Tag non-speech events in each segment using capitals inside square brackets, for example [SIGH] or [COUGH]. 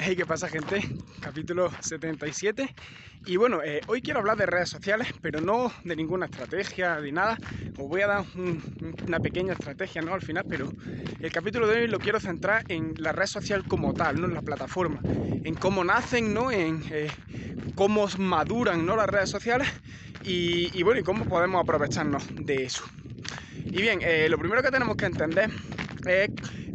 Hey, ¿qué pasa gente? Capítulo 77 Y bueno, eh, hoy quiero hablar de redes sociales Pero no de ninguna estrategia, de nada Os voy a dar una pequeña estrategia, ¿no? Al final Pero el capítulo de hoy lo quiero centrar en la red social como tal, ¿no? En la plataforma En cómo nacen, ¿no? En eh, cómo maduran, ¿no? Las redes sociales y, bueno, y cómo podemos aprovecharnos de eso Y bien, eh, lo primero que tenemos que entender es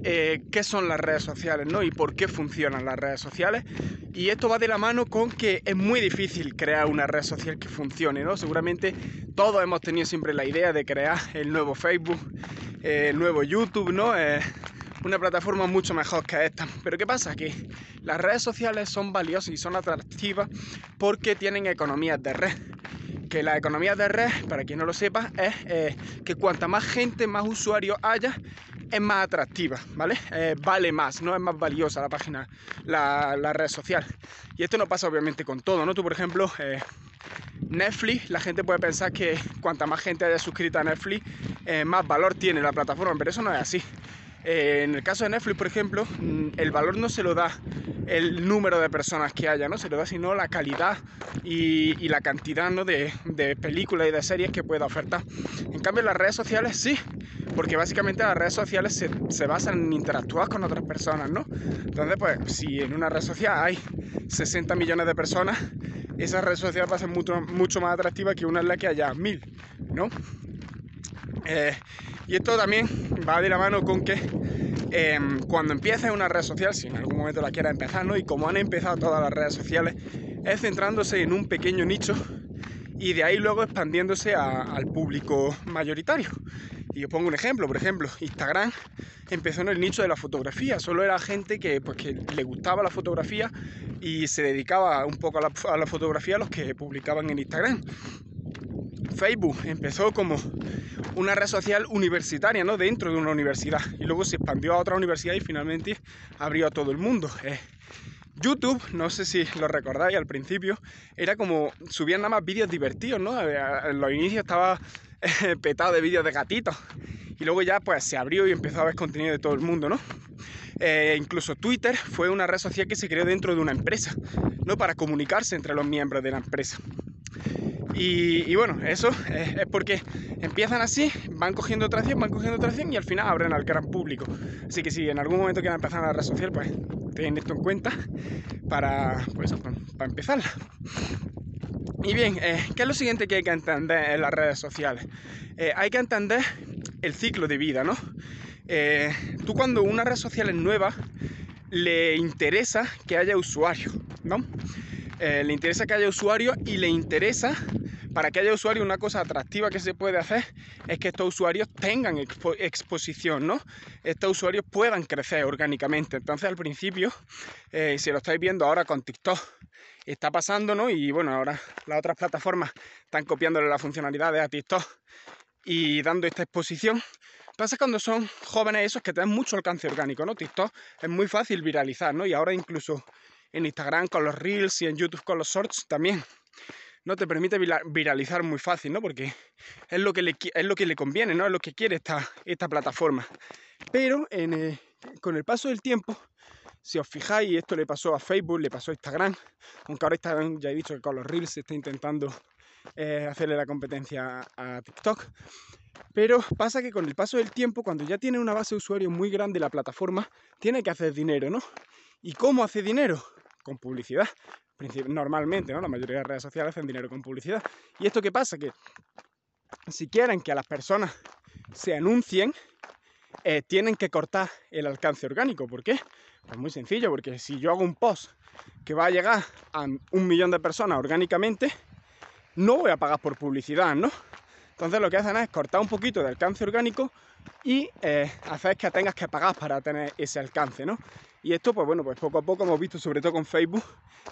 eh, qué son las redes sociales ¿no? y por qué funcionan las redes sociales. Y esto va de la mano con que es muy difícil crear una red social que funcione. ¿no? Seguramente todos hemos tenido siempre la idea de crear el nuevo Facebook, eh, el nuevo YouTube, ¿no? Eh, una plataforma mucho mejor que esta. Pero ¿qué pasa? Que las redes sociales son valiosas y son atractivas porque tienen economías de red que la economía de red, para quien no lo sepa, es que cuanta más gente, más usuarios haya, es más atractiva, ¿vale? Eh, vale más, no es más valiosa la página, la, red social. Y esto no pasa obviamente con todo, ¿no? Tú, por ejemplo, eh, Netflix, la gente puede pensar que cuanta más gente haya suscrito a Netflix, eh, más valor tiene la plataforma, pero eso no es así. En el caso de Netflix, por ejemplo, mm, el valor no se lo da el número de personas que haya, ¿no? Se lo da sino la calidad y, la cantidad de, de, películas y de series que pueda ofertar. En cambio, las redes sociales sí, porque básicamente las redes sociales se, basan en interactuar con otras personas, ¿no? Entonces, pues, si en una red social hay 60 millones de personas, esa red social va a ser mucho, mucho más atractiva que una en la que haya mil, ¿no? Eh, y esto también va de la mano con que em, cuando empieces una red social, si en algún momento la quieras empezar. Y como han empezado todas las redes sociales, es centrándose en un pequeño nicho y de ahí luego expandiéndose al público mayoritario. Y os pongo un ejemplo, por ejemplo, Instagram empezó en el nicho de la fotografía, solo era gente que, pues, que le gustaba la fotografía y se dedicaba un poco a la, a la fotografía a los que publicaban en Instagram. Facebook empezó como una red social universitaria, ¿no? Dentro de una universidad. Y luego se expandió a otra universidad y finalmente abrió a todo el mundo. Eh, YouTube, no sé si lo recordáis al principio, era como subían nada más vídeos divertidos, ¿no? Eh, en los inicios estaba eh, petado de vídeos de gatitos. Y luego ya pues se abrió y empezó a ver contenido de todo el mundo, ¿no? incluso Twitter fue una red social que se creó dentro de una empresa, ¿no? Para comunicarse entre los miembros de la empresa. Y, bueno, eso [LAUGHS] es, porque empiezan así, van cogiendo tracción, van cogiendo tracción y al final abren al gran público. Así que si en algún momento quieren empezar una red social, pues ten esto en cuenta para, pues, para empezarla. Y bien, eh, ¿qué es lo siguiente que hay que entender en las redes sociales? Eh, hay que entender el ciclo de vida, ¿no? Eh, tú cuando una red social es nueva, le interesa que haya usuarios, ¿no? le interesa que haya usuarios y le interesa para que haya usuarios, una cosa atractiva que se puede hacer es que estos usuarios tengan exposición, ¿no? Estos usuarios puedan crecer orgánicamente. Entonces, al principio, eh, si lo estáis viendo ahora con TikTok, está pasando, ¿no? Y bueno, ahora las otras plataformas están copiándole las funcionalidades a TikTok y dando esta exposición. Pasa cuando son jóvenes esos que tienen mucho alcance orgánico, ¿no? TikTok es muy fácil viralizar, ¿no? Y ahora incluso en Instagram con los Reels y en YouTube con los Shorts también no te permite viralizar muy fácil, ¿no? Porque [LAUGHS] es lo que le, es lo que le conviene, ¿no? Es lo que quiere esta, esta plataforma. Pero eh, con el paso del tiempo, si os fijáis, esto le pasó a Facebook, le pasó a Instagram, aunque ahora Instagram ya he dicho que con los Reels se está intentando eh, hacerle la competencia a TikTok. Pero pasa que con el paso del tiempo, cuando ya tiene una base de usuarios muy grande la plataforma, tiene que hacer dinero, ¿no? ¿Y cómo hace dinero? Con publicidad normalmente, ¿no? La mayoría de redes sociales hacen dinero con publicidad. ¿Y esto qué pasa? Que si quieren que las personas se anuncien, eh, tienen que cortar el alcance orgánico. ¿Por qué? Pues muy sencillo, porque si yo hago un post que va a llegar a un millón de personas orgánicamente, no voy a pagar por publicidad, ¿no? Entonces lo que hacen es cortar un poquito de alcance orgánico y eh, hacer que tengas que pagar para tener ese alcance, ¿no? Y esto, pues bueno, pues poco a poco hemos visto, sobre todo con Facebook,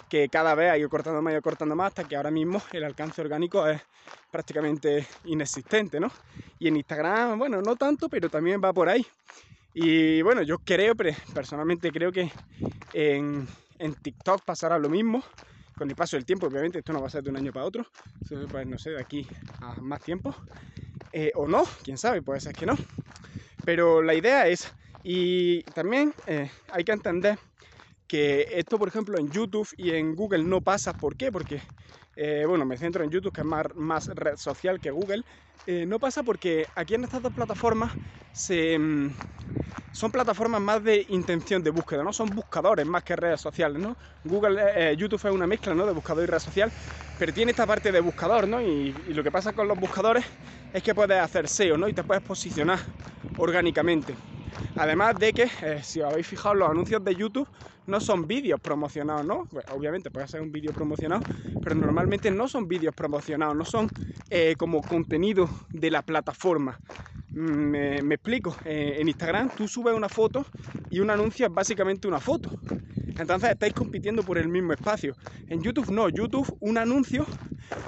que cada vez ha ido cortando más, ido cortando más, hasta que ahora mismo el alcance orgánico es prácticamente inexistente, ¿no? Y en Instagram, bueno, no tanto, pero también va por ahí. Y bueno, yo creo, personalmente creo que en, TikTok pasará lo mismo con el paso del tiempo, obviamente esto no va a ser de un año para otro, pues no sé, de aquí a más tiempo, eh, o no, quién sabe, puede ser que no. Pero la idea es y también eh, hay que entender que esto, por ejemplo, en YouTube y en Google no pasa. ¿Por qué? Porque, eh, bueno, me centro en YouTube, que es más, red social que Google. Eh, no pasa porque aquí en estas dos plataformas mm, son plataformas más de intención de búsqueda, ¿no? Son buscadores más que redes sociales, ¿no? Google, eh, YouTube es una mezcla, ¿no? De buscador y red social, pero tiene esta parte de buscador, ¿no? Y, lo que pasa con los buscadores es que puedes hacer SEO, ¿no? Y te puedes posicionar orgánicamente. Además de que, si os habéis fijado, los anuncios de YouTube no son vídeos promocionados, ¿no? Pues, obviamente puede ser un vídeo promocionado, pero normalmente no son vídeos promocionados, no son eh, como contenido de la plataforma. Mm, me, explico, eh, en Instagram tú subes una foto y un anuncio es básicamente una foto. Entonces estáis compitiendo por el mismo espacio. En YouTube no, YouTube un anuncio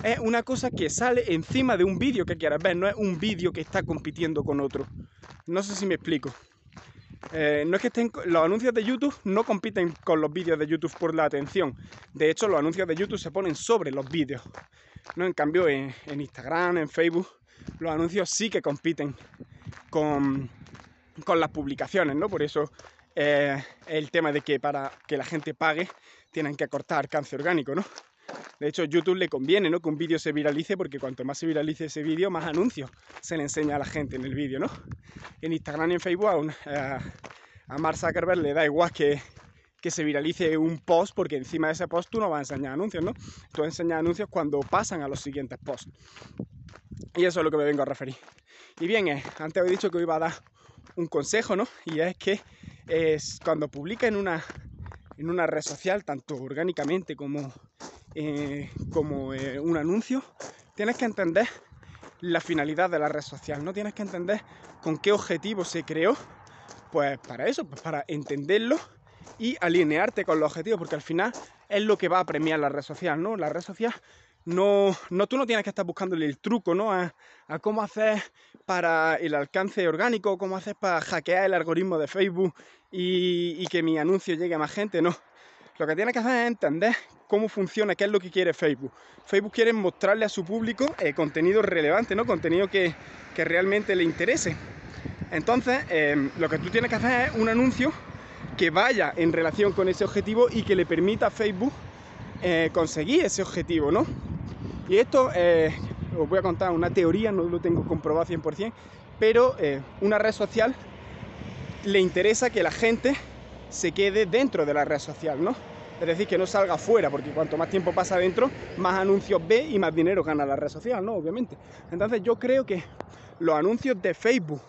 es una cosa que sale encima de un vídeo que quieras ver, no es un vídeo que está compitiendo con otro. No sé si me explico. Eh, no es que los anuncios de YouTube no compiten con los vídeos de YouTube por la atención. De hecho, los anuncios de YouTube se ponen sobre los vídeos. ¿no? En cambio, en, Instagram, en Facebook, los anuncios sí que compiten con, con las publicaciones, ¿no? Por eso eh, el tema de que para que la gente pague tienen que cortar alcance orgánico, ¿no? De hecho, YouTube le conviene ¿no? que un vídeo se viralice porque cuanto más se viralice ese vídeo, más anuncios se le enseña a la gente en el vídeo, ¿no? En Instagram y en Facebook a, a Mark Zuckerberg le da igual que, que se viralice un post porque encima de ese post tú no vas a enseñar anuncios, ¿no? Tú enseñas anuncios cuando pasan a los siguientes posts. Y eso es lo que me vengo a referir. Y bien, eh, antes he dicho que iba a dar un consejo, ¿no? Y es que es cuando publica en una, en una red social, tanto orgánicamente como eh, como eh, un anuncio, tienes que entender la finalidad de la red social, ¿no? Tienes que entender con qué objetivo se creó, pues para eso, pues para entenderlo y alinearte con los objetivos, porque al final es lo que va a premiar la red social, ¿no? La red social no, no tú no tienes que estar buscándole el truco, ¿no? A, cómo hacer para el alcance orgánico, cómo hacer para hackear el algoritmo de Facebook y que mi anuncio llegue a más gente, no. Lo que tienes que hacer es entender cómo funciona, qué es lo que quiere Facebook. Facebook quiere mostrarle a su público eh, contenido relevante, ¿no? Contenido que, realmente le interese. Entonces, em, lo que tú tienes que hacer es un anuncio que vaya en relación con ese objetivo y que le permita a Facebook eh, conseguir ese objetivo, ¿no? Y esto eh, os voy a contar una teoría, no lo tengo comprobado 100%, pero una red social le interesa que la gente se quede dentro de la red social, ¿no? Es decir, que no salga fuera, porque cuanto más tiempo pasa dentro, más anuncios ve y más dinero gana la red social, ¿no? Obviamente. Entonces yo creo que los anuncios de Facebook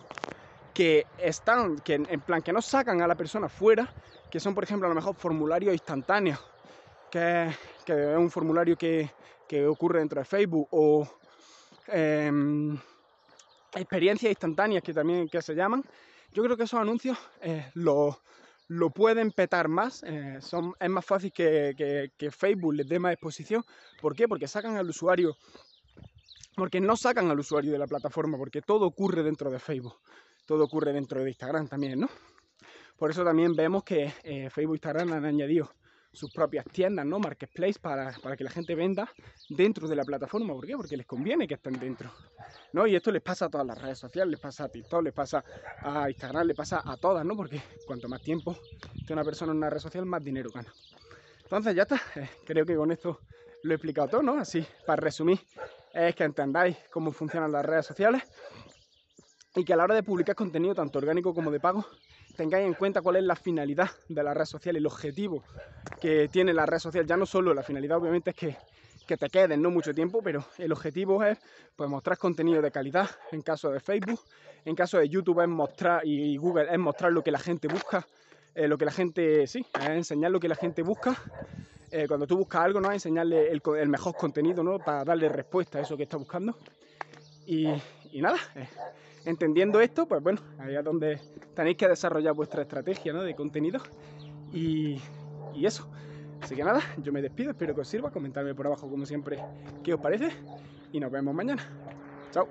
que están, que en plan, que no sacan a la persona fuera, que son, por ejemplo, a lo mejor formularios instantáneos, que, es un formulario que, ocurre dentro de Facebook, o em, experiencias instantáneas que también que se llaman, yo creo que esos anuncios eh, los lo pueden petar más, eh, son, es más fácil que, Facebook les dé más exposición. ¿Por qué? Porque sacan al usuario, porque no sacan al usuario de la plataforma, porque todo ocurre dentro de Facebook, todo ocurre dentro de Instagram también, ¿no? Por eso también vemos que eh, Facebook e Instagram han añadido sus propias tiendas, ¿no? Marketplace para, para, que la gente venda dentro de la plataforma. ¿Por qué? Porque les conviene que estén dentro. ¿no? Y esto les pasa a todas las redes sociales, les pasa a TikTok, les pasa a Instagram, les pasa a todas, ¿no? Porque cuanto más tiempo que una persona en una red social, más dinero gana. Entonces ya está, eh, creo que con esto lo he explicado todo, ¿no? Así, para resumir, es que entendáis cómo funcionan las redes sociales y que a la hora de publicar contenido, tanto orgánico como de pago, tengáis en cuenta cuál es la finalidad de la red social, el objetivo que tiene la red social. Ya no solo la finalidad, obviamente, es que, que te queden no mucho tiempo, pero el objetivo es pues, mostrar contenido de calidad en caso de Facebook, en caso de YouTube es mostrar y Google es mostrar lo que la gente busca, eh, lo que la gente, sí, es enseñar lo que la gente busca. Eh, cuando tú buscas algo, ¿no? enseñarle el, el, mejor contenido, ¿no? Para darle respuesta a eso que está buscando. Y, y nada, [LAUGHS] eh, entendiendo esto, pues bueno, ahí es donde tenéis que desarrollar vuestra estrategia de contenido y, y eso. Así que nada, yo me despido, espero que os sirva, comentadme por abajo como siempre qué os parece y nos vemos mañana. Chao.